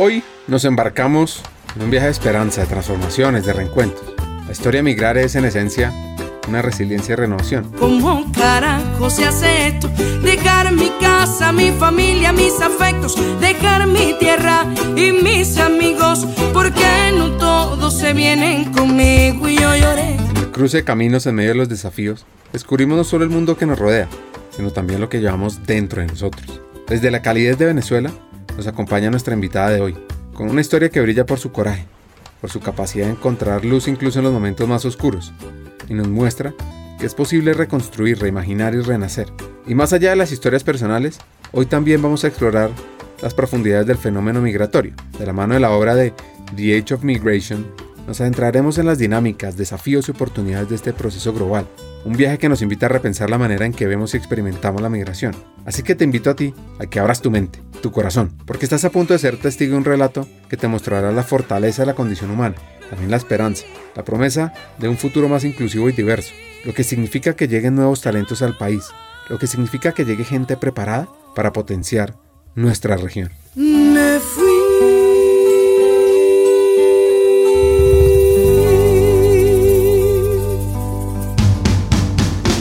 Hoy nos embarcamos en un viaje de esperanza, de transformaciones, de reencuentros. La historia de migrar es en esencia una resiliencia y renovación. ¿Cómo carajo se hace esto? Dejar mi casa, mi familia, mis afectos, dejar mi tierra y mis amigos, porque no todos se vienen conmigo y yo lloré. En el cruce de caminos en medio de los desafíos, descubrimos no solo el mundo que nos rodea, sino también lo que llevamos dentro de nosotros. Desde la calidez de Venezuela, nos acompaña nuestra invitada de hoy, con una historia que brilla por su coraje, por su capacidad de encontrar luz incluso en los momentos más oscuros, y nos muestra que es posible reconstruir, reimaginar y renacer. Y más allá de las historias personales, hoy también vamos a explorar las profundidades del fenómeno migratorio. De la mano de la obra de The Age of Migration, nos adentraremos en las dinámicas, desafíos y oportunidades de este proceso global. Un viaje que nos invita a repensar la manera en que vemos y experimentamos la migración. Así que te invito a ti a que abras tu mente, tu corazón, porque estás a punto de ser testigo de un relato que te mostrará la fortaleza de la condición humana, también la esperanza, la promesa de un futuro más inclusivo y diverso, lo que significa que lleguen nuevos talentos al país, lo que significa que llegue gente preparada para potenciar nuestra región.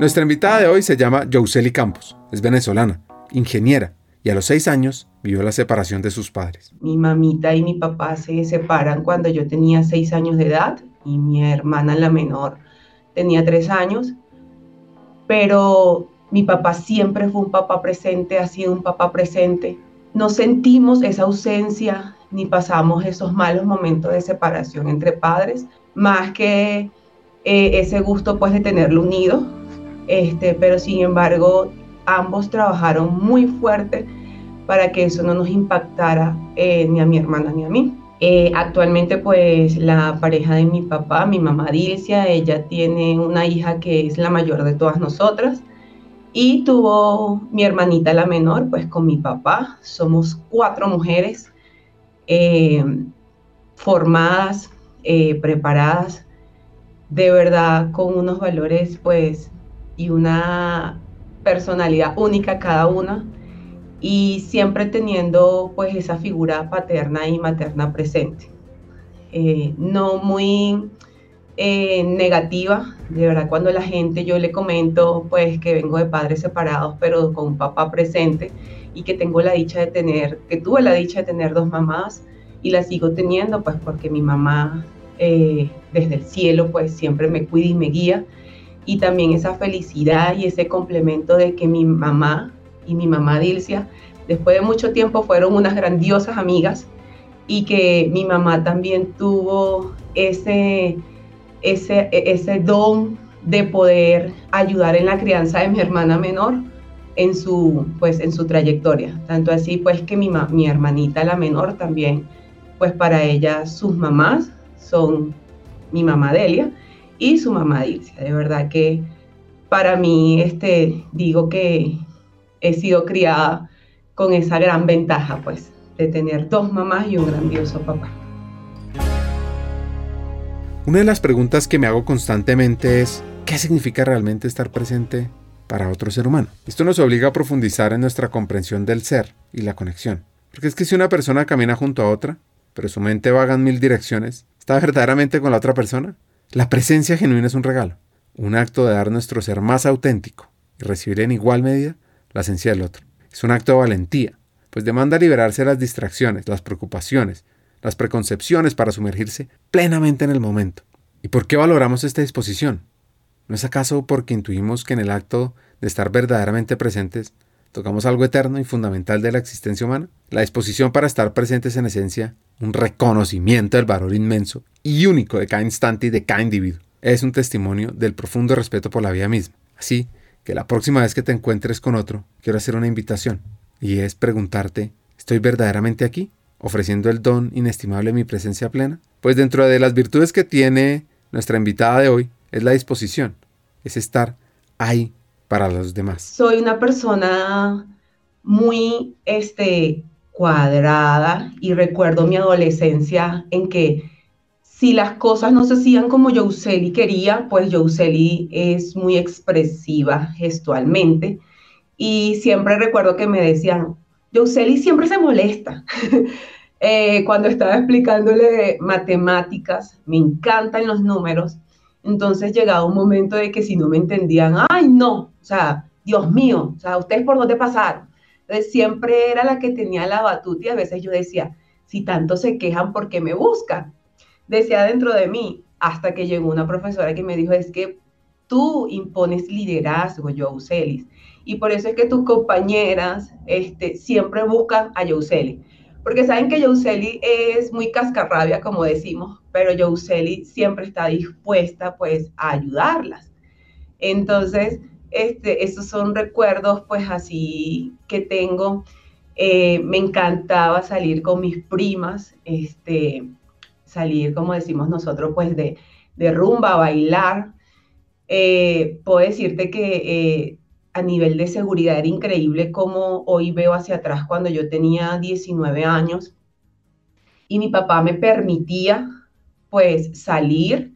Nuestra invitada de hoy se llama Jouseli Campos, es venezolana, ingeniera y a los seis años vivió la separación de sus padres. Mi mamita y mi papá se separan cuando yo tenía seis años de edad y mi hermana la menor tenía tres años, pero mi papá siempre fue un papá presente, ha sido un papá presente. No sentimos esa ausencia ni pasamos esos malos momentos de separación entre padres, más que eh, ese gusto pues de tenerlo unido, este, pero sin embargo ambos trabajaron muy fuerte para que eso no nos impactara eh, ni a mi hermana ni a mí. Eh, actualmente pues la pareja de mi papá, mi mamá Dilcia, ella tiene una hija que es la mayor de todas nosotras y tuvo mi hermanita la menor pues con mi papá. Somos cuatro mujeres eh, formadas, preparadas, de verdad con unos valores pues y una personalidad única cada una y siempre teniendo pues esa figura paterna y materna presente. Eh, no muy eh, negativa, de verdad cuando la gente yo le comento pues que vengo de padres separados pero con un papá presente y que tengo la dicha de tener, que tuve la dicha de tener dos mamás y la sigo teniendo pues porque mi mamá eh, desde el cielo pues siempre me cuida y me guía y también esa felicidad y ese complemento de que mi mamá y mi mamá Dilcia, después de mucho tiempo fueron unas grandiosas amigas y que mi mamá también tuvo ese, ese, ese don de poder ayudar en la crianza de mi hermana menor en su, pues, en su trayectoria. Tanto así pues que mi, mi hermanita la menor también, pues para ella sus mamás son mi mamá Delia y su mamá Dilcia. De verdad que para mí este, digo que he sido criada con esa gran ventaja, pues, de tener dos mamás y un grandioso papá. Una de las preguntas que me hago constantemente es, ¿qué significa realmente estar presente para otro ser humano? Esto nos obliga a profundizar en nuestra comprensión del ser y la conexión. Porque es que si una persona camina junto a otra, pero su mente vaga en mil direcciones, ¿está verdaderamente con la otra persona? La presencia genuina es un regalo, un acto de dar nuestro ser más auténtico y recibir en igual medida la esencia del otro. Es un acto de valentía, pues demanda liberarse de las distracciones, las preocupaciones, las preconcepciones para sumergirse plenamente en el momento. ¿Y por qué valoramos esta disposición? ¿No es acaso porque intuimos que en el acto de estar verdaderamente presentes tocamos algo eterno y fundamental de la existencia humana? La disposición para estar presentes en esencia, un reconocimiento del valor inmenso y único de cada instante y de cada individuo, es un testimonio del profundo respeto por la vida misma. Así que la próxima vez que te encuentres con otro, quiero hacer una invitación, y es preguntarte, ¿estoy verdaderamente aquí? ofreciendo el don inestimable de mi presencia plena? Pues dentro de las virtudes que tiene nuestra invitada de hoy es la disposición, es estar ahí para los demás. Soy una persona muy este, cuadrada y recuerdo mi adolescencia en que si las cosas no se hacían como Jouseli quería, pues Jouseli es muy expresiva gestualmente y siempre recuerdo que me decían, Jouseli siempre se molesta. Eh, cuando estaba explicándole matemáticas, me encantan los números, entonces llegaba un momento de que si no me entendían, ay no, o sea, Dios mío, o sea, ¿ustedes por dónde pasaron? Siempre era la que tenía la batuta y a veces yo decía, si tanto se quejan, ¿por qué me buscan? Decía dentro de mí, hasta que llegó una profesora que me dijo, es que tú impones liderazgo, Youselis, y por eso es que tus compañeras este, siempre buscan a Youseli, porque saben que Youseli es muy cascarrabia, como decimos, pero Youseli siempre está dispuesta pues a ayudarlas. Entonces, este, esos son recuerdos pues así que tengo. Eh, me encantaba salir con mis primas, este, salir, como decimos nosotros, pues de, rumba, bailar. Eh, puedo decirte que eh, a nivel de seguridad era increíble como hoy veo hacia atrás cuando yo tenía 19 años y mi papá me permitía pues salir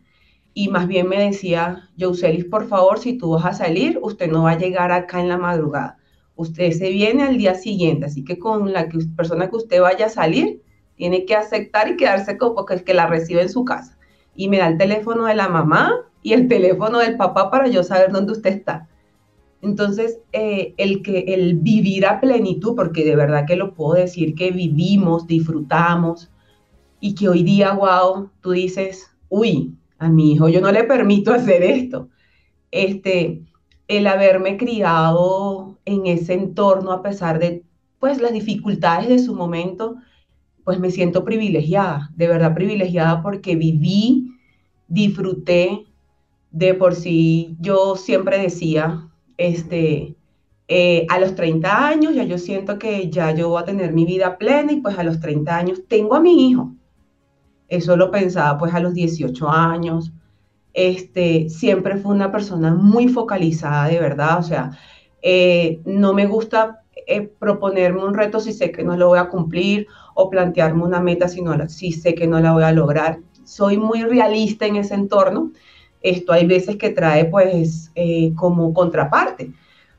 y más bien me decía, Youselis, por favor, si tú vas a salir, usted no va a llegar acá en la madrugada. Usted se viene al día siguiente, así que con la persona que usted vaya a salir, tiene que aceptar y quedarse como que, que la recibe en su casa. Y me da el teléfono de la mamá y el teléfono del papá para yo saber dónde usted está. Entonces, eh, el, que, el vivir a plenitud, porque de verdad que lo puedo decir, que vivimos, disfrutamos, y que hoy día, wow, tú dices, uy, a mi hijo yo no le permito hacer esto. Este, el haberme criado en ese entorno a pesar de pues las dificultades de su momento, pues me siento privilegiada, de verdad privilegiada porque viví, disfruté, de por sí yo siempre decía, este, eh, a los 30 años ya yo siento que ya yo voy a tener mi vida plena y pues a los 30 años tengo a mi hijo. Eso lo pensaba pues a los 18 años. Este, siempre fue una persona muy focalizada, de verdad. O sea, eh, no me gusta eh, proponerme un reto si sé que no lo voy a cumplir o plantearme una meta si, no, si sé que no la voy a lograr. Soy muy realista en ese entorno. Esto hay veces que trae pues eh, como contraparte,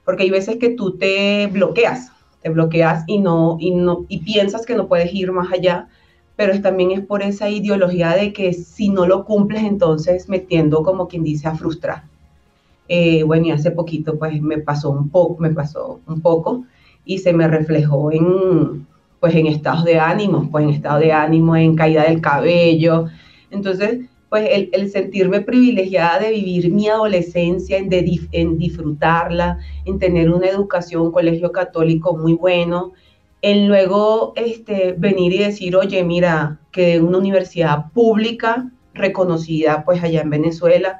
porque hay veces que tú te bloqueas, te bloqueas y no, y no, y piensas que no puedes ir más allá pero también es por esa ideología de que si no lo cumples, entonces metiendo como quien dice a frustrar. Eh, bueno, y hace poquito pues me pasó un poco, me pasó un poco y se me reflejó en, pues en estados de ánimo, pues en estado de ánimo, en caída del cabello. Entonces, pues el, sentirme privilegiada de vivir mi adolescencia, en, en disfrutarla, en tener una educación, un colegio católico muy bueno, en luego este, venir y decir, oye, mira, que una universidad pública reconocida pues allá en Venezuela,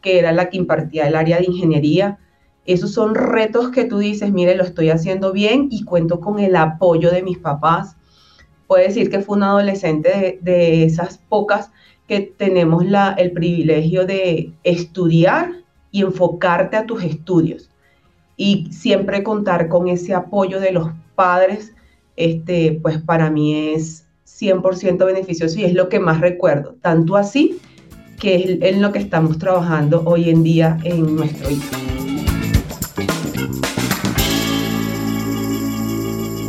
que era la que impartía el área de ingeniería, esos son retos que tú dices, mire, lo estoy haciendo bien y cuento con el apoyo de mis papás. Puedo decir que fue una adolescente de, esas pocas que tenemos la, el privilegio de estudiar y enfocarte a tus estudios. Y siempre contar con ese apoyo de los padres este, pues para mí es 100% beneficioso y es lo que más recuerdo, tanto así que es en lo que estamos trabajando hoy en día en nuestro hijo.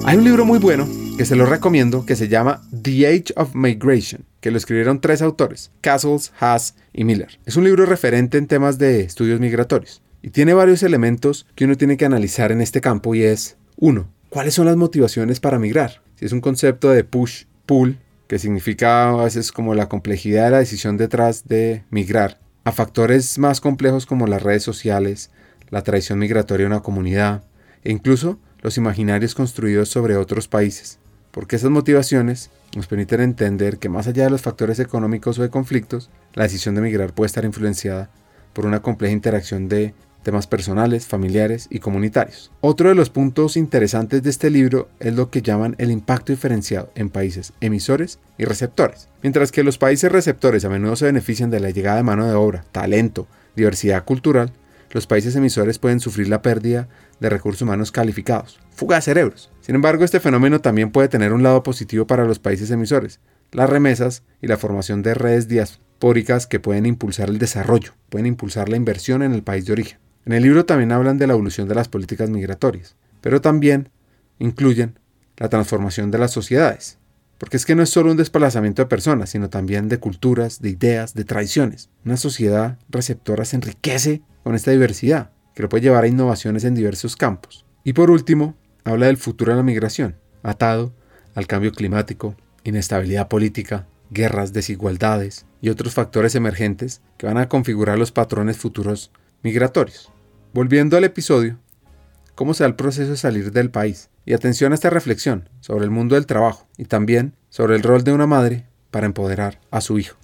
Hay un libro muy bueno que se lo recomiendo que se llama The Age of Migration, que lo escribieron tres autores, Castles, Haas y Miller. Es un libro referente en temas de estudios migratorios y tiene varios elementos que uno tiene que analizar en este campo y es, uno, ¿Cuáles son las motivaciones para migrar? Si es un concepto de push, pull, que significa a veces como la complejidad de la decisión detrás de migrar, a factores más complejos como las redes sociales, la tradición migratoria de una comunidad e incluso los imaginarios construidos sobre otros países, porque esas motivaciones nos permiten entender que más allá de los factores económicos o de conflictos, la decisión de migrar puede estar influenciada por una compleja interacción de temas personales, familiares y comunitarios. Otro de los puntos interesantes de este libro es lo que llaman el impacto diferenciado en países emisores y receptores. Mientras que los países receptores a menudo se benefician de la llegada de mano de obra, talento, diversidad cultural, los países emisores pueden sufrir la pérdida de recursos humanos calificados, fuga de cerebros. Sin embargo, este fenómeno también puede tener un lado positivo para los países emisores, las remesas y la formación de redes diaspóricas que pueden impulsar el desarrollo, pueden impulsar la inversión en el país de origen. En el libro también hablan de la evolución de las políticas migratorias, pero también incluyen la transformación de las sociedades, porque es que no es solo un desplazamiento de personas, sino también de culturas, de ideas, de tradiciones. Una sociedad receptora se enriquece con esta diversidad, que lo puede llevar a innovaciones en diversos campos. Y por último, habla del futuro de la migración, atado al cambio climático, inestabilidad política, guerras, desigualdades y otros factores emergentes que van a configurar los patrones futuros migratorios. Volviendo al episodio, cómo se da el proceso de salir del país. Y atención a esta reflexión sobre el mundo del trabajo y también sobre el rol de una madre para empoderar a su hijo.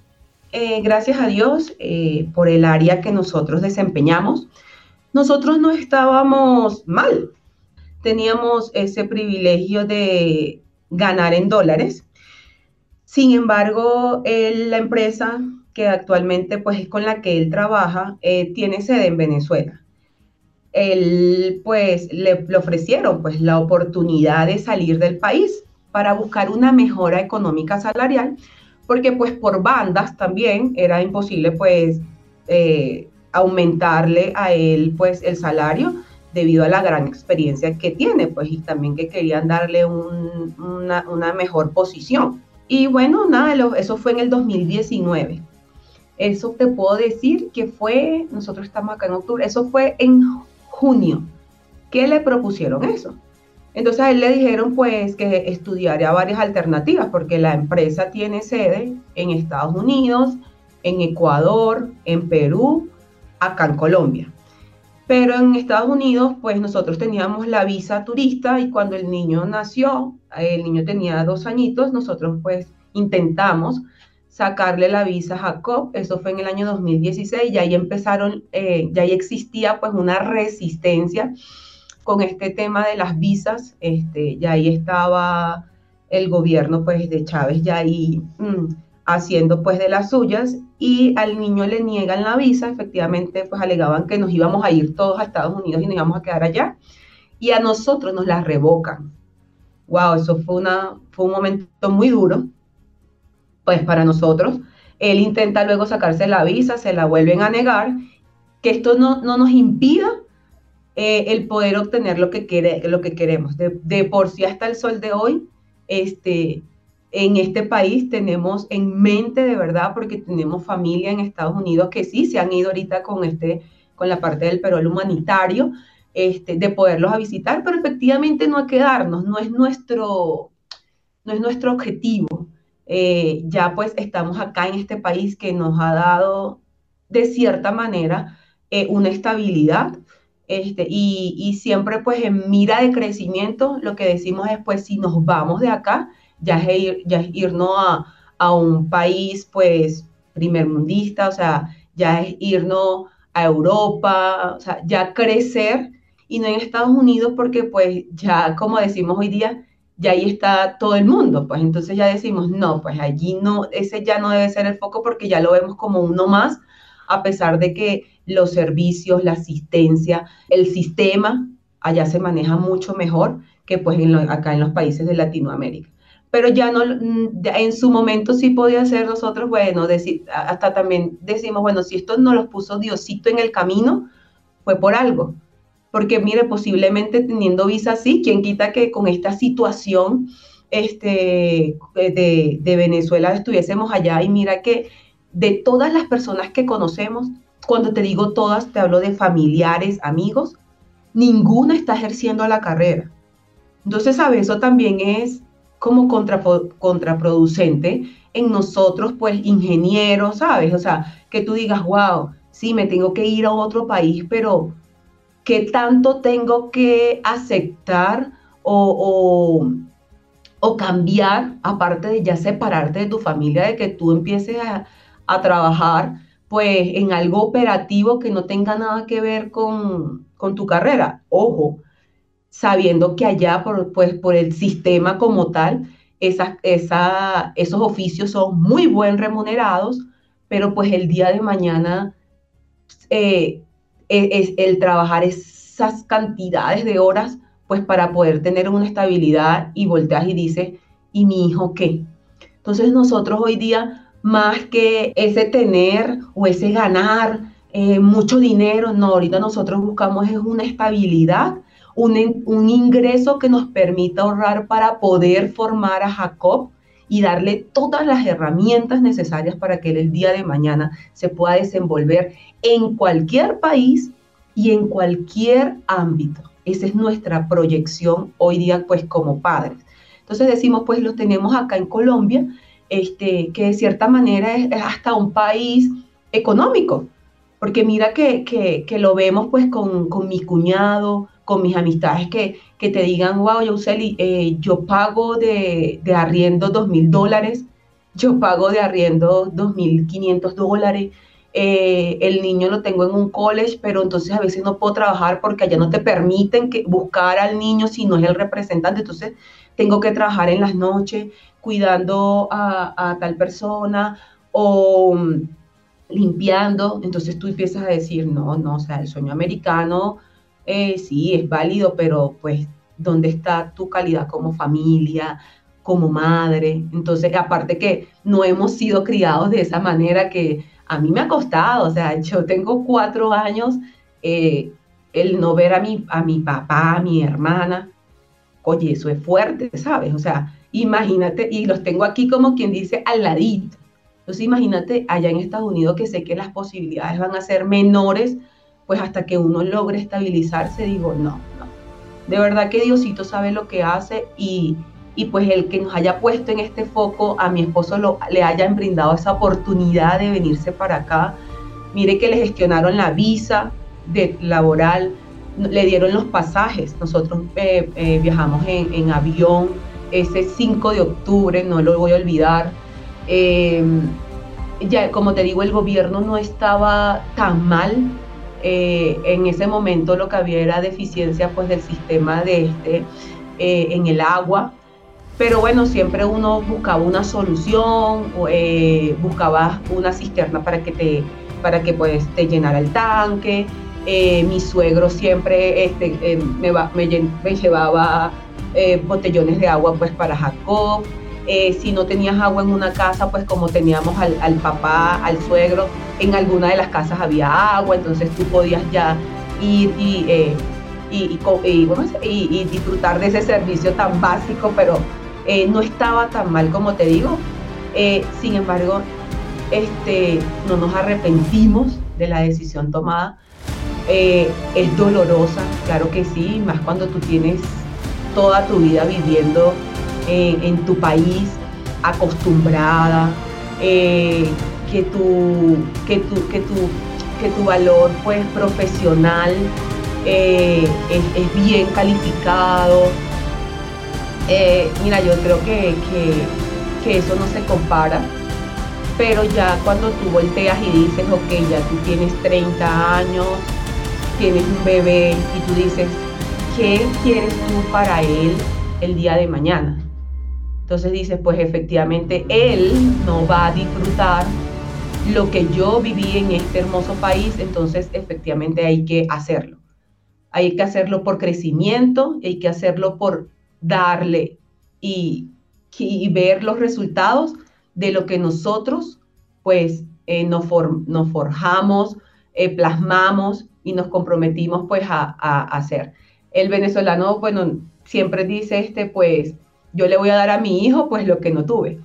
Eh, gracias a Dios eh, por el área que nosotros desempeñamos. Nosotros no estábamos mal. Teníamos ese privilegio de ganar en dólares sin embargo, la empresa que actualmente pues, es con la que él trabaja eh, tiene sede en Venezuela. Él pues le, ofrecieron pues la oportunidad de salir del país para buscar una mejora económica salarial, porque pues por bandas también era imposible pues eh, aumentarle a él pues el salario debido a la gran experiencia que tiene, pues y también que querían darle una, una mejor posición. Y bueno, nada, eso fue en el 2019. Eso te puedo decir que fue, nosotros estamos acá en octubre, eso fue en junio. ¿Qué le propusieron eso? Entonces él le dijeron pues que estudiaría varias alternativas porque la empresa tiene sede en Estados Unidos, en Ecuador, en Perú, acá en Colombia. Pero en Estados Unidos, pues nosotros teníamos la visa turista y cuando el niño nació, el niño tenía dos añitos, nosotros pues intentamos sacarle la visa a Jacob, eso fue en el año 2016, y ahí empezaron, eh, ya ahí existía pues una resistencia con este tema de las visas, este, ya ahí estaba el gobierno pues de Chávez ya ahí mm, haciendo pues de las suyas y al niño le niegan la visa, efectivamente pues alegaban que nos íbamos a ir todos a Estados Unidos y nos íbamos a quedar allá y a nosotros nos la revocan. Wow, eso fue, una, fue un momento muy duro pues para nosotros. Él intenta luego sacarse la visa, se la vuelven a negar, que esto no, no nos impida eh, el poder obtener lo que, quiere, lo que queremos. De, por sí hasta el sol de hoy, este, en este país tenemos en mente de verdad, porque tenemos familia en Estados Unidos que sí se han ido ahorita con, este, con la parte del perol humanitario, este, de poderlos a visitar, pero efectivamente no hay quedarnos, no es nuestro, no es nuestro objetivo. Eh, ya pues estamos acá en este país que nos ha dado de cierta manera eh, una estabilidad este, y, y, siempre pues en mira de crecimiento lo que decimos es pues si nos vamos de acá ya es, ir, ya irnos a, a, un país pues primermundista, o sea, ya es irnos a Europa, o sea, ya crecer y no en Estados Unidos porque pues ya como decimos hoy día, ya ahí está todo el mundo, pues entonces ya decimos, no, pues allí no, ese ya no debe ser el foco porque ya lo vemos como uno más, a pesar de que los servicios, la asistencia, el sistema allá se maneja mucho mejor que pues acá en los países de Latinoamérica pero ya no, mm, en su momento sí podía ser nosotros, bueno, decir, hasta también decimos, bueno, si esto no los puso Diosito en el camino, fue por algo. Porque mire, posiblemente teniendo visa así, ¿quién quita que con esta situación este, de, de Venezuela estuviésemos allá? Y mira que de todas las personas que conocemos, cuando te digo todas, te hablo de familiares, amigos, ninguna está ejerciendo la carrera. Entonces, ¿sabes? Eso también es como contraproducente en nosotros, pues ingenieros, ¿sabes? O sea, que tú digas, wow, sí, me tengo que ir a otro país, pero ¿qué tanto tengo que aceptar o, o, cambiar, aparte de ya separarte de tu familia, de que tú empieces a, a trabajar? pues en algo operativo que no tenga nada que ver con, con tu carrera. Ojo, sabiendo que allá, por, pues, por el sistema como tal, esa, esos oficios son muy buen remunerados, pero pues el día de mañana eh, es, el trabajar esas cantidades de horas, pues para poder tener una estabilidad y volteas y dices, ¿y mi hijo qué? Entonces nosotros hoy día más que ese tener o ese ganar eh, mucho dinero. No, ahorita nosotros buscamos es una estabilidad, un, un ingreso que nos permita ahorrar para poder formar a Jacob y darle todas las herramientas necesarias para que el día de mañana se pueda desenvolver en cualquier país y en cualquier ámbito. Esa es nuestra proyección hoy día, pues como padres. Entonces decimos, pues lo tenemos acá en Colombia, este, que de cierta manera es, hasta un país económico, porque mira que, que, lo vemos pues con, con, mi cuñado, con mis amistades que, que te digan, wow, Yoseli, eh, yo pago de, de arriendo dos mil dólares, yo pago de arriendo dos mil quinientos dólares, eh, el niño lo tengo en un college, pero entonces a veces no puedo trabajar porque allá no te permiten que buscar al niño si no es el representante, entonces tengo que trabajar en las noches, cuidando a, tal persona o mm, limpiando, entonces tú empiezas a decir, no, no, o sea, el sueño americano eh, sí es válido, pero pues, ¿dónde está tu calidad como familia, como madre? Entonces, aparte que no hemos sido criados de esa manera que a mí me ha costado, o sea, yo tengo cuatro años, eh, el no ver a mi, a mi papá, a mi hermana, oye, eso es fuerte, ¿sabes? O sea, Imagínate, y los tengo aquí como quien dice al ladito. Entonces imagínate allá en Estados Unidos que sé que las posibilidades van a ser menores, pues hasta que uno logre estabilizarse, digo, no, no. De verdad que Diosito sabe lo que hace y, y pues el que nos haya puesto en este foco, a mi esposo lo, le hayan brindado esa oportunidad de venirse para acá. Mire que le gestionaron la visa de laboral, le dieron los pasajes. Nosotros eh, eh, viajamos en, avión ese 5 de octubre, no lo voy a olvidar. Em, ya, como te digo, el gobierno no estaba tan mal. Eh, en ese momento lo que había era deficiencia pues, del sistema de este, eh, en el agua. Pero bueno, siempre uno buscaba una solución, eh, buscaba una cisterna para que te, para que pues, te llenara el tanque. mi suegro siempre este, me, me, llevaba eh, botellones de agua pues para Jacob. Eh, si no tenías agua en una casa, pues como teníamos al, papá, al suegro, en alguna de las casas había agua, entonces tú podías ya ir y, eh, disfrutar de ese servicio tan básico, pero no estaba tan mal como te digo. sin embargo, este, no nos arrepentimos de la decisión tomada. es dolorosa, claro que sí, más cuando tú tienes toda tu vida viviendo en tu país, acostumbrada, eh, que, tu, que, tu, que, tu, que tu valor pues, profesional eh, es, bien calificado. Eh, mira, yo creo que, que, eso no se compara, pero ya cuando tú volteas y dices, ok, ya tú tienes 30 años, tienes un bebé y tú dices, ¿qué quieres tú para él el día de mañana? Entonces dices, pues efectivamente él no va a disfrutar lo que yo viví en este hermoso país, entonces efectivamente hay que hacerlo. Hay que hacerlo por crecimiento, hay que hacerlo por darle y, ver los resultados de lo que nosotros pues eh, nos, forjamos, eh, plasmamos y nos comprometimos pues a hacer el venezolano, bueno, siempre dice, este, pues, yo le voy a dar a mi hijo, pues, lo que no tuve.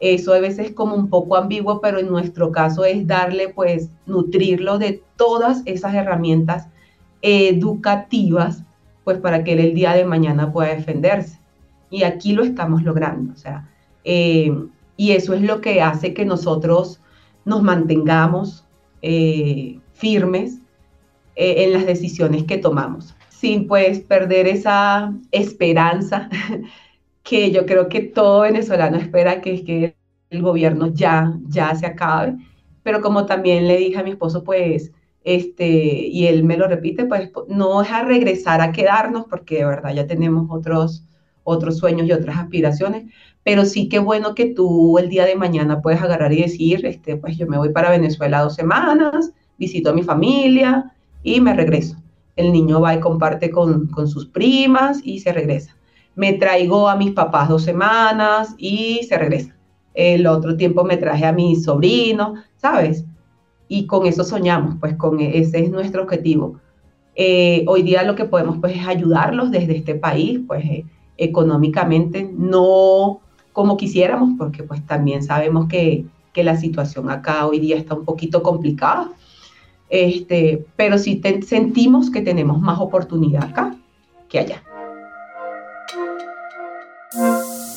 Eso a veces es como un poco ambiguo, pero en nuestro caso es darle, pues, nutrirlo de todas esas herramientas educativas, pues, para que él el día de mañana pueda defenderse. Y aquí lo estamos logrando. O sea, eh, y eso es lo que hace que nosotros nos mantengamos eh, firmes eh, en las decisiones que tomamos, sin pues perder esa esperanza que yo creo que todo venezolano espera que, que el gobierno ya, ya se acabe. Pero como también le dije a mi esposo, pues, este, y él me lo repite, pues no es a regresar a quedarnos, porque de verdad ya tenemos otros, otros sueños y otras aspiraciones, pero sí que bueno que tú el día de mañana puedes agarrar y decir, este, pues yo me voy para Venezuela dos semanas, visito a mi familia y me regreso. El niño va y comparte con, con sus primas y se regresa. Me traigo a mis papás dos semanas y se regresa. El otro tiempo me traje a mis sobrinos, ¿sabes? Y con eso soñamos, pues con e, ese es nuestro objetivo. Eh, hoy día lo que podemos pues es ayudarlos desde este país, pues eh, económicamente, no como quisiéramos, porque pues también sabemos que, que la situación acá hoy día está un poquito complicada, este, pero sí sentimos que tenemos más oportunidad acá que allá.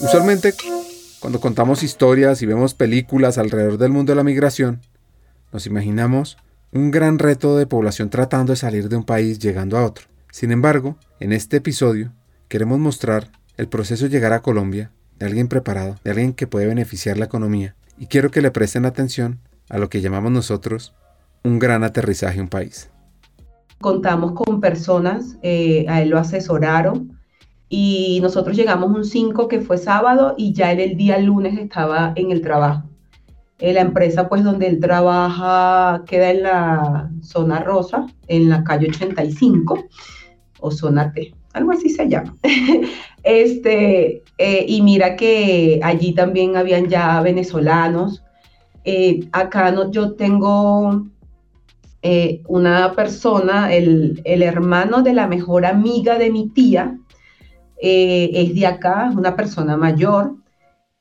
Usualmente, cuando contamos historias y vemos películas alrededor del mundo de la migración, nos imaginamos un gran reto de población tratando de salir de un país llegando a otro. Sin embargo, en este episodio queremos mostrar el proceso de llegar a Colombia de alguien preparado, de alguien que puede beneficiar la economía. Y quiero que le presten atención a lo que llamamos nosotros un gran aterrizaje a un país. Contamos con personas, eh, a él lo asesoraron y nosotros llegamos un 5 que fue sábado y ya él el día lunes estaba en el trabajo. Eh, la empresa pues donde él trabaja queda en la zona rosa, en la calle 85 o zona T algo así se llama. este, eh, y mira que allí también habían ya venezolanos. Eh, acá no, yo tengo eh, una persona, el, el, hermano de la mejor amiga de mi tía, es de acá, es una persona mayor.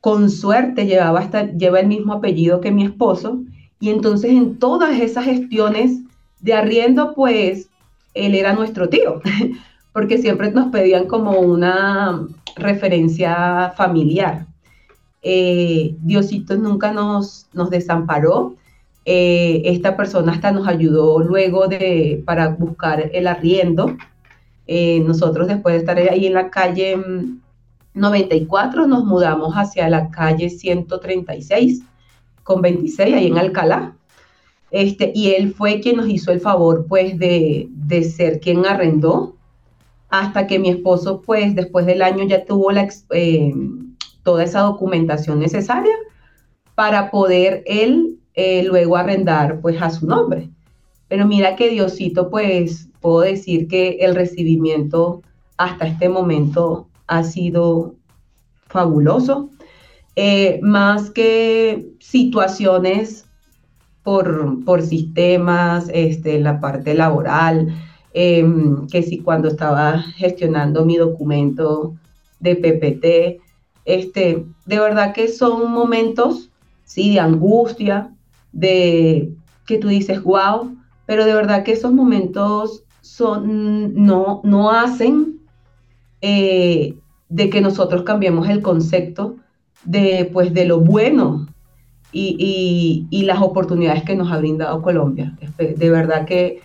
Con suerte llevaba hasta, lleva el mismo apellido que mi esposo. Y entonces en todas esas gestiones de arriendo, pues él era nuestro tío. porque siempre nos pedían como una referencia familiar. Eh, Diosito nunca nos, nos desamparó. Eh, esta persona hasta nos ayudó luego de, para buscar el arriendo. Eh, nosotros después de estar ahí en la calle 94 mm, nos mudamos hacia la calle 136 con 26 ahí en Alcalá. Este, y él fue quien nos hizo el favor pues de, de ser quien arrendó hasta que mi esposo, pues después del año ya tuvo eh, toda esa documentación necesaria para poder él eh, luego arrendar pues a su nombre. Pero mira que Diosito, pues puedo decir que el recibimiento hasta este momento ha sido fabuloso. Eh, más que situaciones por, por sistemas, este, la parte laboral, Em, que si cuando estaba gestionando mi documento de PPT, este, de verdad que son momentos, sí, de angustia, de que tú dices, wow, pero de verdad que esos momentos son, no, no hacen eh, de que nosotros cambiemos el concepto de, pues, de lo bueno y, y, las oportunidades que nos ha brindado Colombia. De verdad que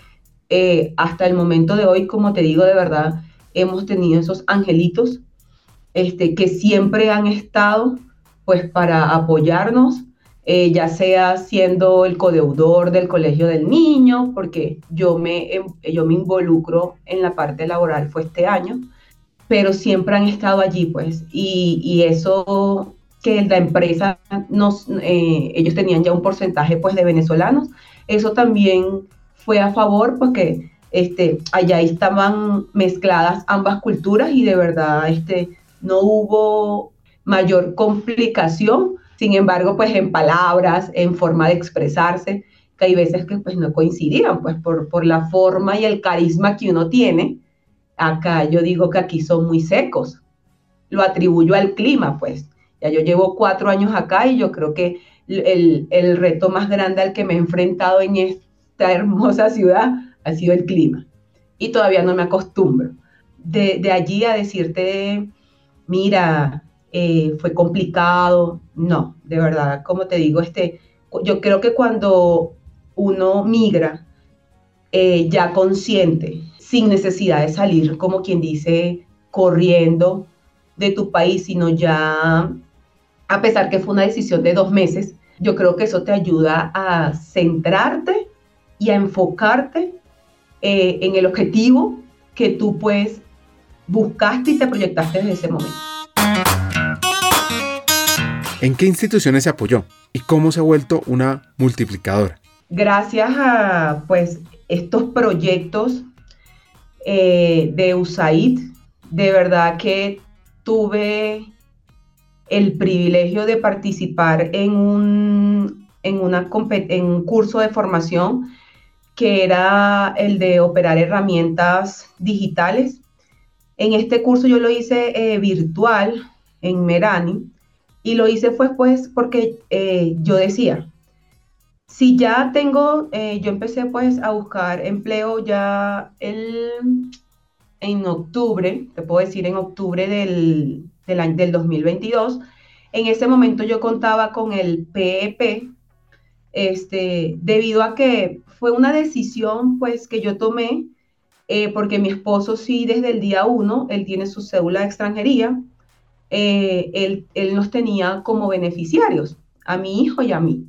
eh, hasta el momento de hoy, como te digo, de verdad, hemos tenido esos angelitos este, que siempre han estado pues para apoyarnos, eh, ya sea siendo el codeudor del colegio del niño, porque yo me, em, yo me involucro en la parte laboral, fue este año, pero siempre han estado allí, pues, y, y eso que la empresa, nos, eh, ellos tenían ya un porcentaje, pues, de venezolanos, eso también fue a favor porque este, allá estaban mezcladas ambas culturas y de verdad este, no hubo mayor complicación. Sin embargo, pues en palabras, en forma de expresarse, que hay veces que pues no coincidían, pues por, por la forma y el carisma que uno tiene. Acá yo digo que aquí son muy secos. Lo atribuyo al clima, pues. Ya yo llevo cuatro años acá y yo creo que el, el reto más grande al que me he enfrentado en esta hermosa ciudad ha sido el clima. Y todavía no me acostumbro. De, allí a decirte mira, eh, fue complicado. No, de verdad, como te digo, este, yo creo que cuando uno migra eh, ya consciente, sin necesidad de salir, como quien dice, corriendo de tu país, sino ya, a pesar que fue una decisión de dos meses, yo creo que eso te ayuda a centrarte y a enfocarte eh, en el objetivo que tú pues buscaste y te proyectaste desde ese momento. ¿En qué instituciones se apoyó y cómo se ha vuelto una multiplicadora? Gracias a pues estos proyectos eh, de USAID, de verdad que tuve el privilegio de participar en un, en un curso de formación que era el de operar herramientas digitales. En este curso yo lo hice eh, virtual en Merani y lo hice fue pues porque eh, yo decía, si ya tengo, eh, yo empecé pues a buscar empleo ya el, en octubre, te puedo decir en octubre del, del, del 2022, en ese momento yo contaba con el PEP, este, debido a que fue una decisión pues que yo tomé eh, porque mi esposo sí desde el día uno, él tiene su cédula de extranjería, eh, él, él nos tenía como beneficiarios, a mi hijo y a mí.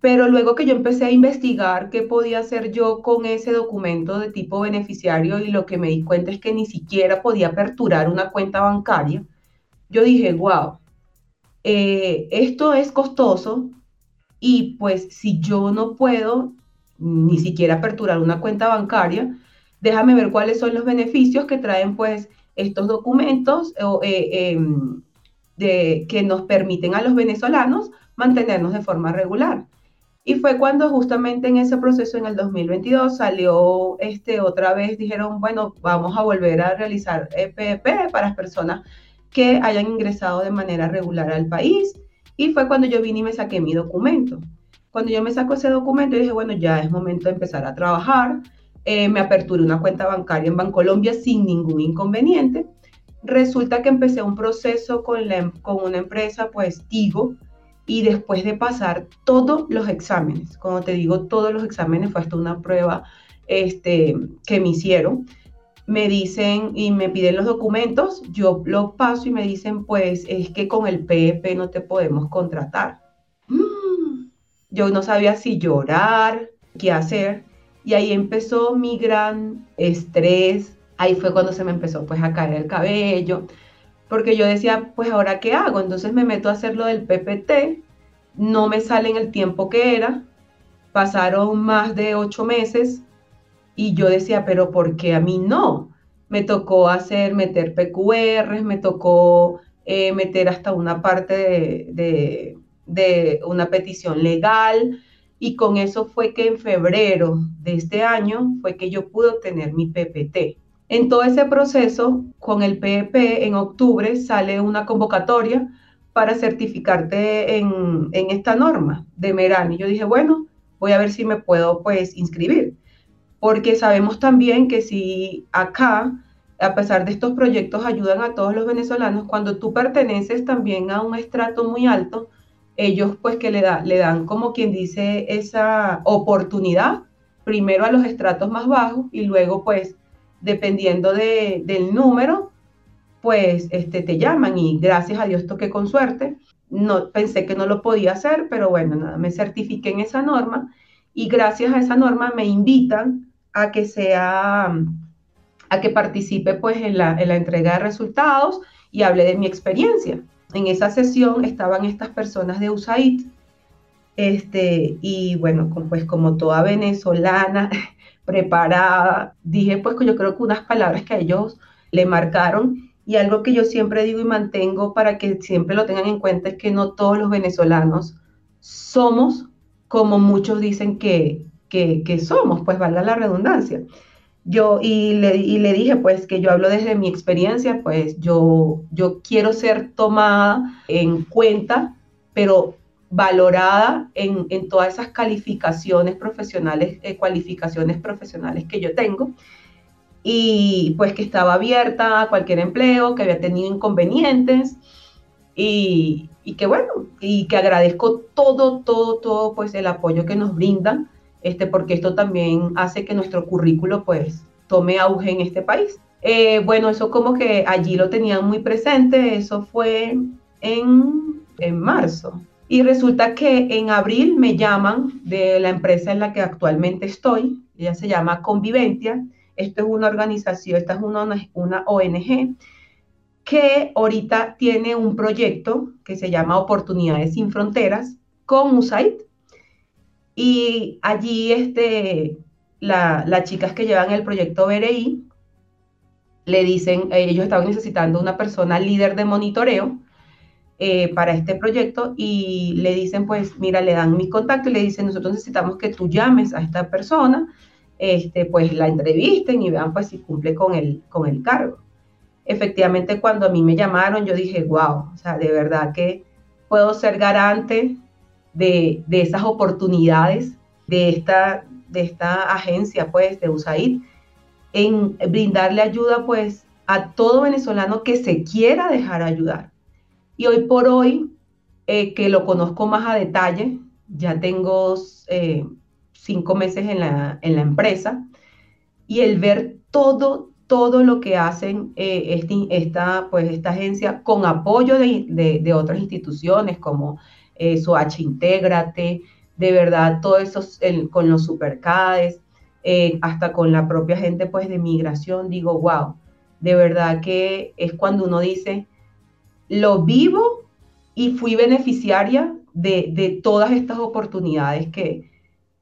Pero luego que yo empecé a investigar qué podía hacer yo con ese documento de tipo beneficiario y lo que me di cuenta es que ni siquiera podía aperturar una cuenta bancaria, yo dije, wow, eh, esto es costoso y pues si yo no puedo ni siquiera aperturar una cuenta bancaria, déjame ver cuáles son los beneficios que traen pues estos documentos eh, em, de, que nos permiten a los venezolanos mantenernos de forma regular. Y fue cuando justamente en ese proceso en el 2022 salió este otra vez, dijeron, bueno, vamos a volver a realizar EPP para las personas que hayan ingresado de manera regular al país. Y fue cuando yo vine y me saqué mi documento. Cuando yo me saco ese documento, dije, bueno, ya es momento de empezar a trabajar. Eh, me aperturé una cuenta bancaria en Bancolombia sin ningún inconveniente. Resulta que empecé un proceso con, la, em, con una empresa, pues Tigo, y después de pasar todos los exámenes, como te digo, todos los exámenes, fue hasta una prueba este, que me hicieron, me dicen y me piden los documentos, yo los paso y me dicen, pues es que con el PEP no te podemos contratar. Mm, yo no sabía si llorar, qué hacer, y ahí empezó mi gran estrés, ahí fue cuando se me empezó pues a caer el cabello, porque yo decía, pues ahora qué hago, entonces me meto a hacer lo del PPT, no me sale en el tiempo que era, pasaron más de ocho meses, y yo decía, pero ¿por qué a mí no? Me tocó hacer, meter PQRs, me tocó eh, meter hasta una parte de, de, una petición legal. Y con eso fue que en febrero de este año fue que yo pude obtener mi PPT. En todo ese proceso, con el PEP, en octubre sale una convocatoria para certificarte en, en esta norma de Merani. Yo dije, bueno, voy a ver si me puedo pues inscribir porque sabemos también que si acá, a pesar de estos proyectos, ayudan a todos los venezolanos, cuando tú perteneces también a un estrato muy alto, ellos pues que le, da, le dan como quien dice esa oportunidad, primero a los estratos más bajos y luego pues dependiendo del número, pues este, te llaman y gracias a Dios toqué con suerte. No, pensé que no lo podía hacer, pero bueno, nada, me certifiqué en esa norma y gracias a esa norma me invitan a que sea, a que participe pues en la, en la entrega de resultados y hable de mi experiencia. En esa sesión estaban estas personas de USAID, este, y bueno, pues como toda venezolana preparada, dije pues yo creo que unas palabras que a ellos le marcaron y algo que yo siempre digo y mantengo para que siempre lo tengan en cuenta es que no todos los venezolanos somos como muchos dicen que, que, somos, pues valga la redundancia. Yo, y le, y le, dije, pues, que yo hablo desde mi experiencia, pues, yo, yo quiero ser tomada en cuenta, pero valorada en, en todas esas calificaciones profesionales, eh, cualificaciones profesionales que yo tengo. y pues que estaba abierta a cualquier empleo, que había tenido inconvenientes y, y, que bueno, y que agradezco todo, todo, todo pues el apoyo que nos brindan, este, porque esto también hace que nuestro currículo pues tome auge en este país. Eh, bueno, eso como que allí lo tenían muy presente, eso fue en, en marzo. Y resulta que en abril me llaman de la empresa en la que actualmente estoy, ella se llama Convivencia, esto es una organización, esta es una, una ONG que ahorita tiene un proyecto que se llama Oportunidades sin Fronteras con USAID. Y allí este, las chicas que llevan el proyecto BRI le dicen, ellos estaban necesitando una persona líder de monitoreo eh, para este proyecto y le dicen, pues mira, le dan mi contacto y le dicen, nosotros necesitamos que tú llames a esta persona este, pues la entrevisten y vean pues si cumple con el, con el cargo. Efectivamente, cuando a mí me llamaron, yo dije, wow, o sea, de verdad que puedo ser garante de, de esas oportunidades de esta, de esta agencia, pues, de USAID, en brindarle ayuda, pues, a todo venezolano que se quiera dejar ayudar. Y hoy por hoy, eh, que lo conozco más a detalle, ya tengo eh, cinco meses en la, en la empresa y el ver todo, todo lo que hacen eh, este, esta, pues, esta agencia con apoyo de, de, otras instituciones como eh, SOH Intégrate, de verdad, todo eso con los supercades, eh, hasta con la propia gente pues, de migración, digo, wow, de verdad que es cuando uno dice, lo vivo y fui beneficiaria de, de todas estas oportunidades que,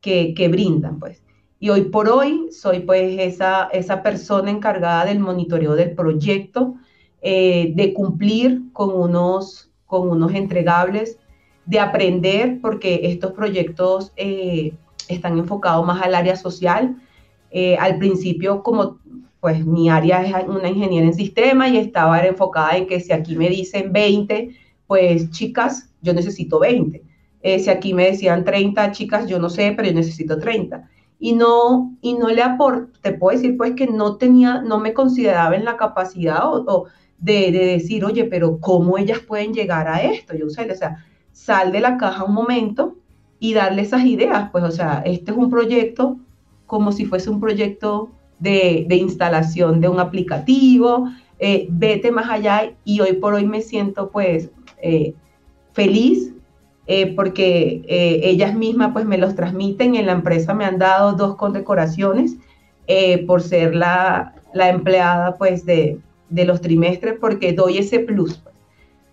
que, brindan, pues. Y hoy por hoy soy pues esa, esa persona encargada del monitoreo del proyecto, eh, de cumplir con unos, con unos entregables, de aprender, porque estos proyectos eh, están enfocados más al área social. Eh, al principio, como pues mi área es una ingeniera en sistema y estaba enfocada en que si aquí me dicen 20, pues chicas, yo necesito 20 eh, si aquí me decían 30 chicas, yo no sé, pero yo necesito 30. Y no, y no le aporto, te puedo decir pues que no tenía, no me consideraba en la capacidad o, de, decir, oye, pero ¿cómo ellas pueden llegar a esto? Yo, o sea, sal de la caja un momento y darle esas ideas, pues, o sea, este es un proyecto como si fuese un proyecto de, instalación de un aplicativo, eh, vete más allá y hoy por hoy me siento pues eh, feliz eh, porque ellas mismas pues me los transmiten. En la empresa me han dado dos condecoraciones por ser la, la, empleada pues de, de, los trimestres, porque doy ese plus.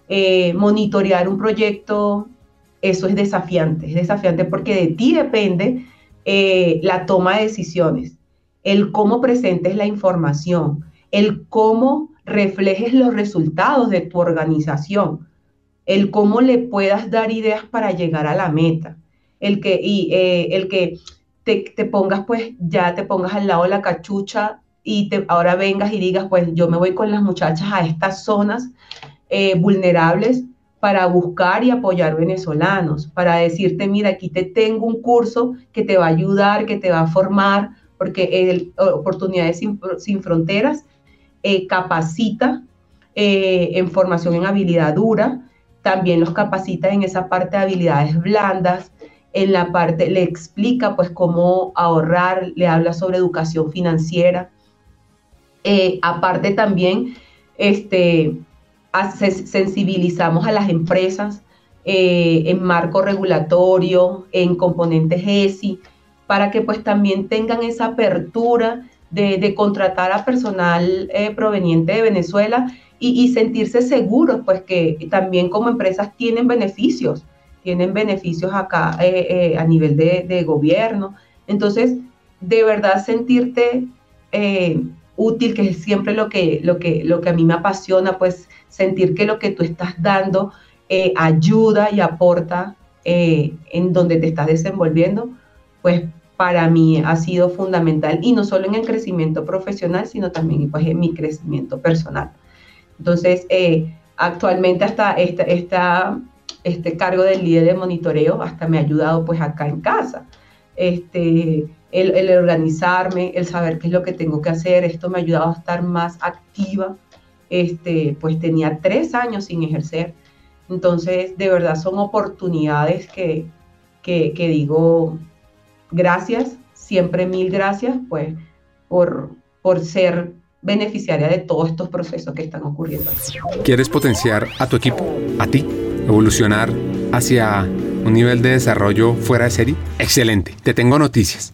Pues. monitorear un proyecto, eso es desafiante, es desafiante porque de ti depende la toma de decisiones, el cómo presentes la información, el cómo reflejes los resultados de tu organización el cómo le puedas dar ideas para llegar a la meta, el que, y, eh, el que te, pongas, pues ya te pongas al lado de la cachucha y te, ahora vengas y digas, pues yo me voy con las muchachas a estas zonas eh, vulnerables para buscar y apoyar venezolanos, para decirte, mira, aquí te tengo un curso que te va a ayudar, que te va a formar, porque el, Oportunidades sin, Fronteras eh, capacita en formación en habilidad dura, también los capacita en esa parte de habilidades blandas, en la parte, le explica pues cómo ahorrar, le habla sobre educación financiera. Eh, aparte también, este, sensibilizamos a las empresas eh, en marco regulatorio, en componentes ESI, para que pues también tengan esa apertura de, contratar a personal eh, proveniente de Venezuela y, sentirse seguros, pues que también como empresas tienen beneficios, tienen beneficios acá eh, a nivel de, gobierno. Entonces, de verdad sentirte útil, que es siempre lo que, lo, que, lo que a mí me apasiona, pues sentir que lo que tú estás dando ayuda y aporta en donde te estás desenvolviendo, pues para mí ha sido fundamental y no solo en el crecimiento profesional, sino también pues, en mi crecimiento personal. Entonces, eh, actualmente hasta esta, este cargo del líder de monitoreo hasta me ha ayudado pues acá en casa. Este, el, organizarme, el saber qué es lo que tengo que hacer. Esto me ha ayudado a estar más activa. Este, pues tenía tres años sin ejercer. Entonces, de verdad son oportunidades que, que, que digo, gracias, siempre mil gracias, pues, por, por ser beneficiaria de todos estos procesos que están ocurriendo. ¿Quieres potenciar a tu equipo, a ti, evolucionar hacia un nivel de desarrollo fuera de serie? Excelente, te tengo noticias.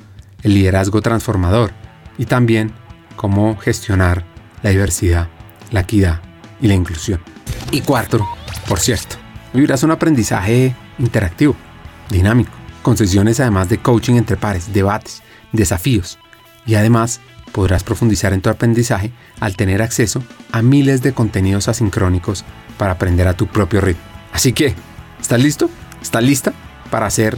el liderazgo transformador y también cómo gestionar la diversidad, la equidad y la inclusión. Y cuarto, por cierto, vivirás un aprendizaje interactivo, dinámico, con sesiones además de coaching entre pares, debates, desafíos y además podrás profundizar en tu aprendizaje al tener acceso a miles de contenidos asincrónicos para aprender a tu propio ritmo. Así que, ¿estás listo? ¿Estás lista para hacer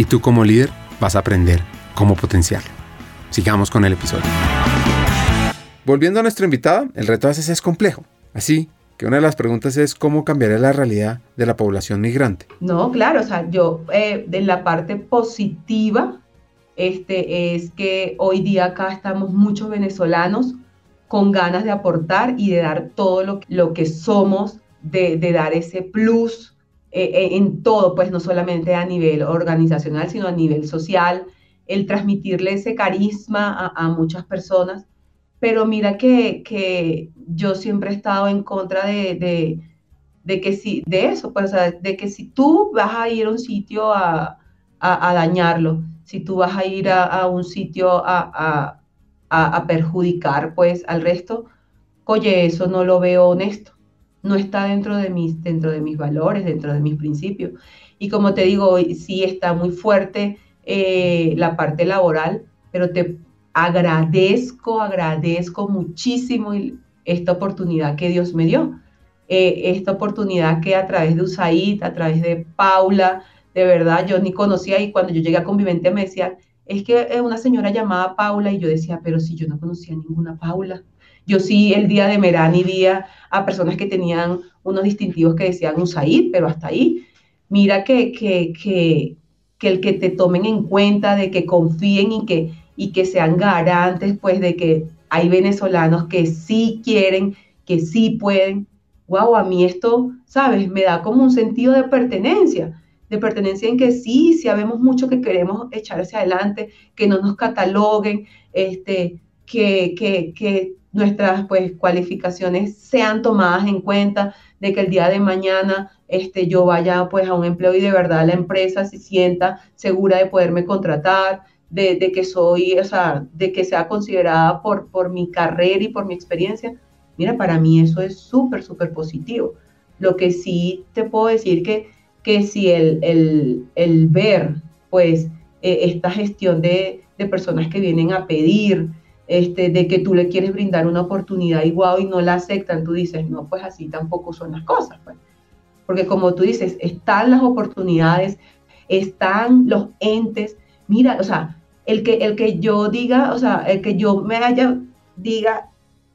y tú como líder vas a aprender cómo potenciarlo. Sigamos con el episodio. Volviendo a nuestro invitado, el reto a veces es complejo, así que una de las preguntas es cómo cambiará la realidad de la población migrante. No, claro, o sea, yo eh, de la parte positiva este, es que hoy día acá estamos muchos venezolanos con ganas de aportar y de dar todo lo, lo que somos, de, dar ese plus eh, eh, en todo, pues no solamente a nivel organizacional, sino a nivel social, el transmitirle ese carisma a, muchas personas. Pero mira que, que, yo siempre he estado en contra de, de, que si, de eso, pues, de que si tú vas a ir a un sitio a, a dañarlo, si tú vas a ir a, un sitio a, perjudicar pues al resto, oye, eso no lo veo honesto, no está dentro de mis, dentro de mis valores, dentro de mis principios. Y como te digo, sí está muy fuerte eh, la parte laboral, pero te agradezco, agradezco muchísimo esta oportunidad que Dios me dio. Eh, esta oportunidad que a través de USAID, a través de Paula, de verdad, yo ni conocía y cuando yo llegué a Convivente me decían, es que es una señora llamada Paula y yo decía, pero si yo no conocía ninguna Paula. Yo sí el día de Merani día a personas que tenían unos distintivos que decían USAID, pero hasta ahí. Mira que, que, que, que el que te tomen en cuenta, de que confíen y que, y que sean garantes, pues de que hay venezolanos que sí quieren, que sí pueden. Wow, a mí esto, ¿sabes? Me da como un sentido de pertenencia de pertenencia en que sí, sabemos mucho que queremos echar hacia adelante, que no nos cataloguen, este, que, que, que nuestras pues, cualificaciones sean tomadas en cuenta, de que el día de mañana este, yo vaya pues, a un empleo y de verdad la empresa se sienta segura de poderme contratar, de, que soy, o sea, de que sea considerada por, por mi carrera y por mi experiencia, mira, para mí eso es súper, súper positivo. Lo que sí te puedo decir que, que si el, el, ver, pues, eh, esta gestión de, de, personas que vienen a pedir, este, de que tú le quieres brindar una oportunidad igual y no la aceptan, tú dices, no, pues así tampoco son las cosas. Pues. Porque como tú dices, están las oportunidades, están los entes. Mira, o sea, el que, el que yo diga, o sea, el que yo me haya, diga,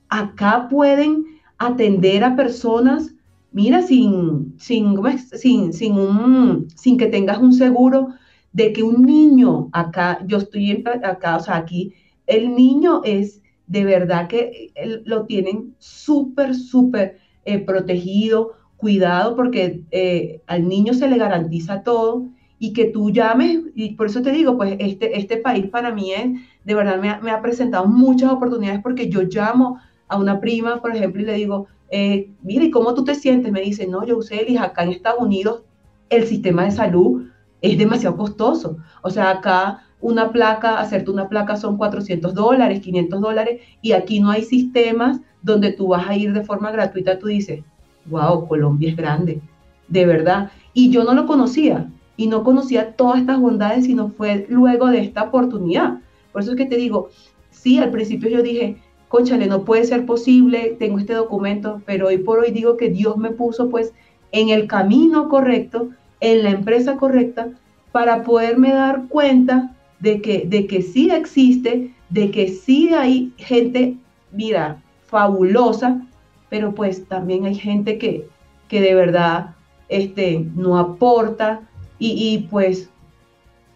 acá pueden atender a personas, mira, sin, sin, sin, sin, sin que tengas un seguro de que un niño acá, yo estoy acá, o sea, aquí, el niño es de verdad que lo tienen súper, súper eh, protegido, cuidado, porque eh, al niño se le garantiza todo y que tú llames, y por eso te digo, pues este, este país para mí es, de verdad me ha, me ha presentado muchas oportunidades porque yo llamo a una prima, por ejemplo, y le digo, eh, mire, ¿cómo tú te sientes? Me dice, no, yo usé acá en Estados Unidos el sistema de salud es demasiado costoso. O sea, acá una placa, hacerte una placa son 400 dólares, 500 dólares, y aquí no hay sistemas donde tú vas a ir de forma gratuita. Tú dices, wow, Colombia es grande, de verdad. Y yo no lo conocía, y no conocía todas estas bondades, sino fue luego de esta oportunidad. Por eso es que te digo, sí, al principio yo dije, conchale, no puede ser posible, tengo este documento, pero hoy por hoy digo que Dios me puso pues en el camino correcto, en la empresa correcta, para poderme dar cuenta de que, de que sí existe, de que sí hay gente, mira, fabulosa, pero pues también hay gente que, que de verdad este, no aporta y, y pues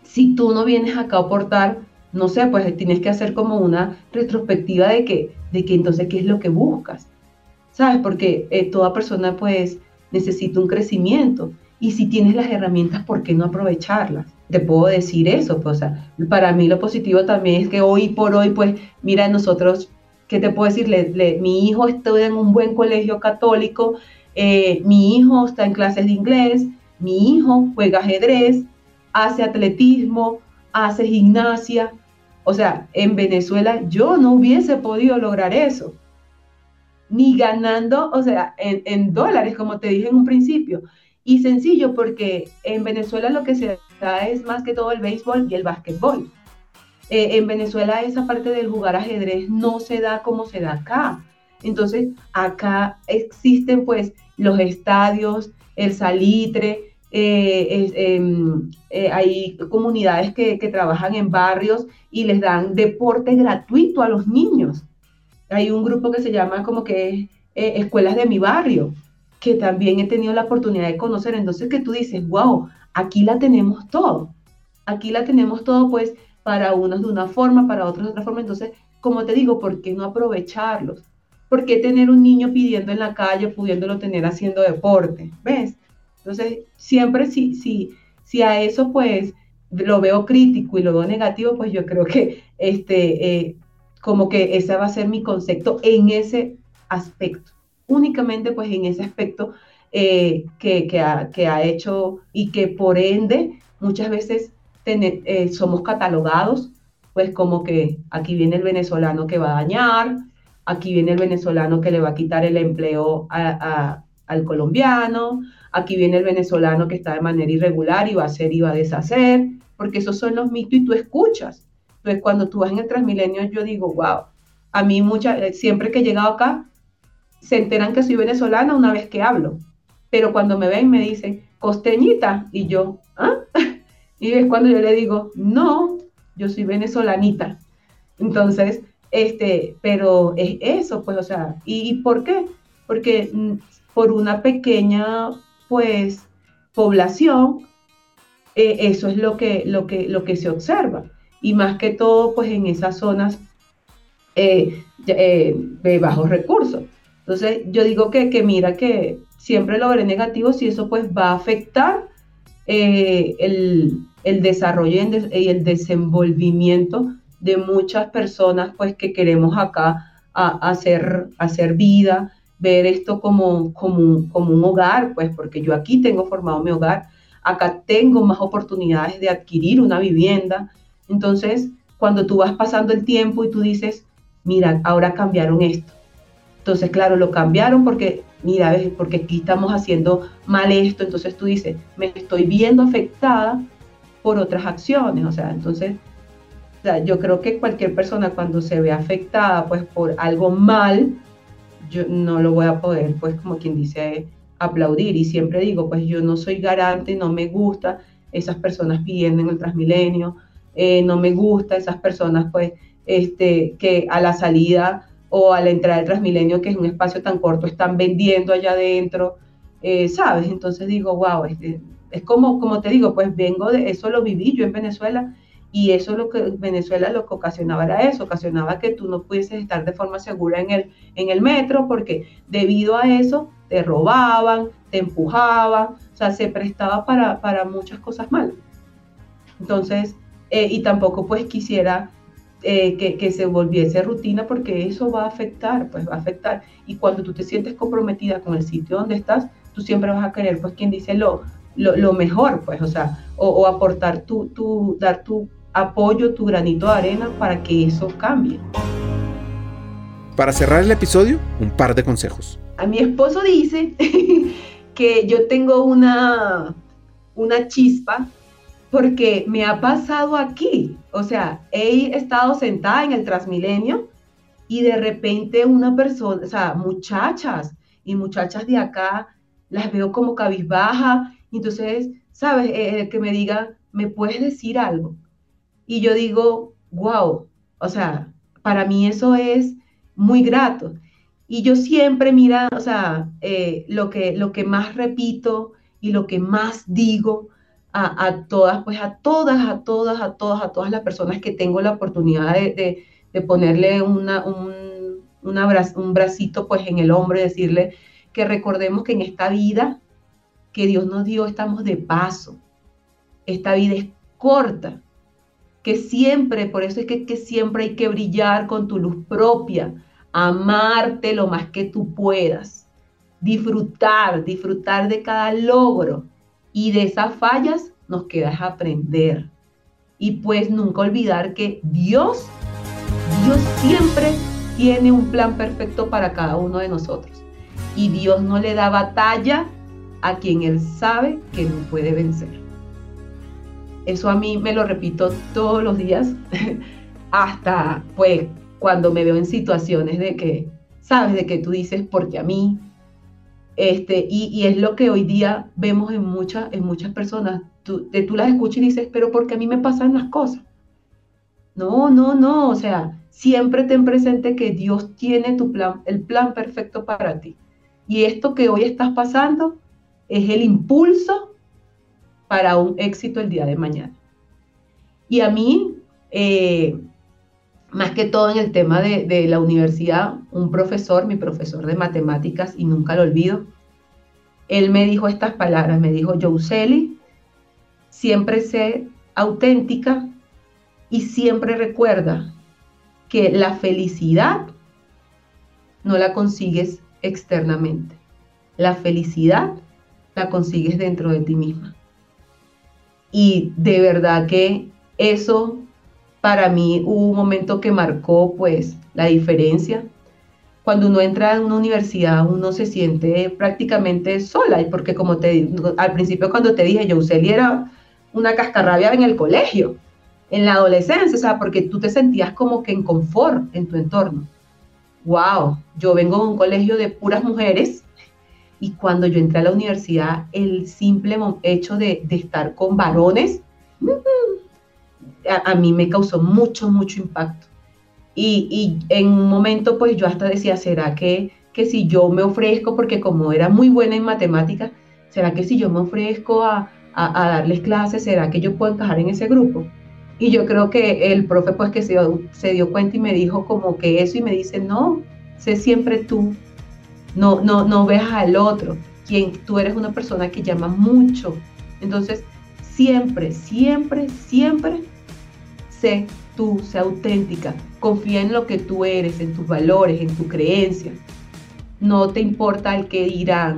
si tú no vienes acá a aportar, no sé, pues tienes que hacer como una retrospectiva de que, de que entonces qué es lo que buscas, ¿sabes? Porque eh, toda persona pues necesita un crecimiento y si tienes las herramientas, ¿por qué no aprovecharlas? Te puedo decir eso, pues, o sea, para mí lo positivo también es que hoy por hoy, pues, mira, nosotros, ¿qué te puedo decir? mi hijo estudia en un buen colegio católico, eh, mi hijo está en clases de inglés, mi hijo juega ajedrez, hace atletismo, hace gimnasia, o sea, en Venezuela yo no hubiese podido lograr eso, ni ganando, o sea, en, dólares, como te dije en un principio. Y sencillo, porque en Venezuela lo que se es más que todo el béisbol y el básquetbol. Eh, en Venezuela esa parte del jugar ajedrez no se da como se da acá. Entonces, acá existen pues los estadios, el salitre, eh, em, eh, hay comunidades que, trabajan en barrios y les dan deporte gratuito a los niños. Hay un grupo que se llama como que eh, Escuelas de mi barrio, que también he tenido la oportunidad de conocer. Entonces que tú dices, wow, aquí la tenemos todo. Aquí la tenemos todo, pues, para unos de una forma, para otros de otra forma. Entonces, como te digo, ¿por qué no aprovecharlos? ¿Por qué tener un niño pidiendo en la calle, pudiéndolo tener haciendo deporte? ¿Ves? Entonces, siempre si, si, si a eso pues lo veo crítico y lo veo negativo, pues yo creo que este, eh, como que ese va a ser mi concepto en ese aspecto, únicamente pues en ese aspecto eh, que, ha, hecho y que por ende muchas veces eh, somos catalogados pues como que aquí viene el venezolano que va a dañar, aquí viene el venezolano que le va a quitar el empleo al colombiano, aquí viene el venezolano que está de manera irregular y va a hacer y va a deshacer, porque esos son los mitos y tú escuchas. Entonces, cuando tú vas en el Transmilenio, yo digo, wow, a mí mucha, eh, siempre que he llegado acá, se enteran que soy venezolana una vez que hablo, pero cuando me ven me dicen, costeñita, y yo, ¿ah? Y es cuando yo le digo, no, yo soy venezolanita. Entonces, este, pero es eso, pues, o sea, ¿y, por qué? Porque mm, por una pequeña pues población, eh, eso es lo que, lo, que, lo que se observa. Y más que todo, pues en esas zonas eh, eh, de bajos recursos. Entonces, yo digo que, que, mira que siempre lo veré negativo si eso pues va a afectar el, el, desarrollo y el desenvolvimiento de muchas personas pues que queremos acá a, hacer, hacer vida, ver esto como, como, como un hogar, pues porque yo aquí tengo formado mi hogar, acá tengo más oportunidades de adquirir una vivienda, Entonces, cuando tú vas pasando el tiempo y tú dices, mira, ahora cambiaron esto. Entonces, claro, lo cambiaron porque, mira, porque aquí estamos haciendo mal esto. Entonces tú dices, me estoy viendo afectada por otras acciones. O sea, entonces, yo creo que cualquier persona cuando se ve afectada pues por algo mal, yo no lo voy a poder, pues como quien dice, aplaudir. Y siempre digo, pues yo no soy garante, no me gusta esas personas pidiendo en el Transmilenio, eh, no me gusta esas personas pues este, que a la salida o a la entrada del Transmilenio, que es un espacio tan corto, están vendiendo allá adentro, eh, ¿sabes? Entonces digo, wow, este, es como, como te digo, pues vengo de eso, lo viví yo en Venezuela y eso lo que Venezuela lo que ocasionaba era eso, ocasionaba que tú no pudieses estar de forma segura en el, en el metro porque debido a eso te robaban, te empujaban, o sea, se prestaba para, para muchas cosas malas. Entonces, eh, y tampoco pues quisiera eh, que, que, se volviese rutina porque eso va a afectar, pues va a afectar. Y cuando tú te sientes comprometida con el sitio donde estás, tú siempre vas a querer, pues quien dice lo, lo, lo mejor, pues, o sea, o, o aportar tu, tu, dar tu apoyo, tu granito de arena para que eso cambie. Para cerrar el episodio, un par de consejos. A mi esposo dice que yo tengo una, una chispa porque me ha pasado aquí. O sea, he estado sentada en el Transmilenio y de repente una persona, o sea, muchachas y muchachas de acá, las veo como cabizbaja. Entonces, ¿sabes? El que me diga, ¿me puedes decir algo? Y yo digo, wow, o sea, para mí eso es muy grato. Y yo siempre, mira, o sea, eh, lo, que, lo que más repito y lo que más digo a, todas, pues a todas, a todas, a todas, a todas las personas que tengo la oportunidad de, ponerle una, un, un bracito pues en el hombro y decirle que recordemos que en esta vida que Dios nos dio estamos de paso. Esta vida es corta que siempre, por eso es que, que siempre hay que brillar con tu luz propia, amarte lo más que tú puedas, disfrutar, disfrutar de cada logro y de esas fallas nos quedas aprender. Y pues nunca olvidar que Dios, Dios siempre tiene un plan perfecto para cada uno de nosotros. Y Dios no le da batalla a quien Él sabe que no puede vencer. Eso a mí me lo repito todos los días, hasta pues cuando me veo en situaciones de que, sabes, de que tú dices, porque a mí, este, y, es lo que hoy día vemos en, muchas en muchas personas, tú, tú las escuchas y dices, pero porque a mí me pasan las cosas. No, no, no, o sea, siempre ten presente que Dios tiene tu plan, el plan perfecto para ti. Y esto que hoy estás pasando es el impulso para un éxito el día de mañana. Y a mí, eh, más que todo en el tema de, la universidad, un profesor, mi profesor de matemáticas, y nunca lo olvido, él me dijo estas palabras, me dijo, Jouseli, siempre sé auténtica y siempre recuerda que la felicidad no la consigues externamente. La felicidad la consigues dentro de ti misma. Y de verdad que eso para mí hubo un momento que marcó pues la diferencia. Cuando uno entra en una universidad, uno se siente prácticamente sola, porque como te al principio cuando te dije, yo era una cascarrabia en el colegio, en la adolescencia, o porque tú te sentías como que en confort en tu entorno. Wow, yo vengo de un colegio de puras mujeres y cuando yo entré a la universidad, el simple hecho de, estar con varones, a, mí me causó mucho, mucho impacto. Y, en un momento, pues yo hasta decía, ¿será que, que si yo me ofrezco, porque como era muy buena en matemáticas, ¿será que si yo me ofrezco a, darles clases, ¿será que yo puedo encajar en ese grupo? Y yo creo que el profe pues que se, se dio cuenta y me dijo como que eso y me dice, no, sé siempre tú, no, no, no veas al otro, quien tú eres una persona que llama mucho. Entonces, siempre, siempre, siempre sé tú, sé auténtica, confía en lo que tú eres, en tus valores, en tu creencia. No te importa el que dirán.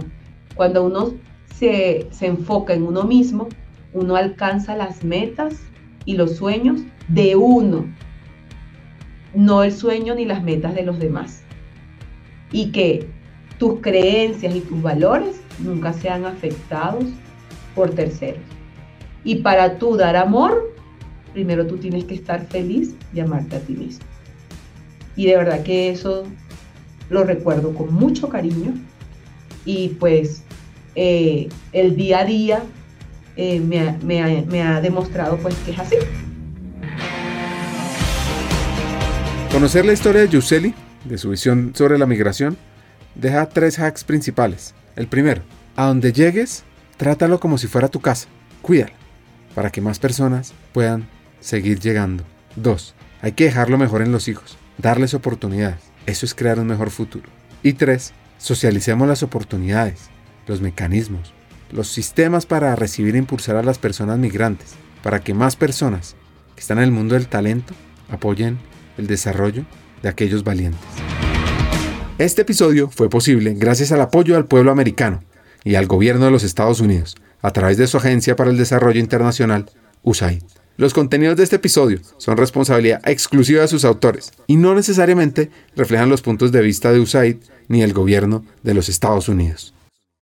Cuando uno se, se enfoca en uno mismo, uno alcanza las metas y los sueños de uno, no el sueño ni las metas de los demás. Y que tus creencias y tus valores nunca sean afectados por terceros. Y para tú dar amor, primero tú tienes que estar feliz y amarte a ti mismo. Y de verdad que eso lo recuerdo con mucho cariño y pues eh, el día a día eh, me, ha, demostrado pues que es así. Conocer la historia de Yuseli, de su visión sobre la migración, deja tres hacks principales. El primero, a donde llegues, trátalo como si fuera tu casa, cuídala, para que más personas puedan seguir llegando. Dos, hay que dejarlo mejor en los hijos, darles oportunidades, eso es crear un mejor futuro. Y tres, socialicemos las oportunidades, los mecanismos, los sistemas para recibir e impulsar a las personas migrantes, para que más personas que están en el mundo del talento apoyen el desarrollo de aquellos valientes. Este episodio fue posible gracias al apoyo al pueblo americano y al gobierno de los Estados Unidos a través de su Agencia para el Desarrollo Internacional, USAID. Los contenidos de este episodio son responsabilidad exclusiva de sus autores y no necesariamente reflejan los puntos de vista de USAID ni el gobierno de los Estados Unidos.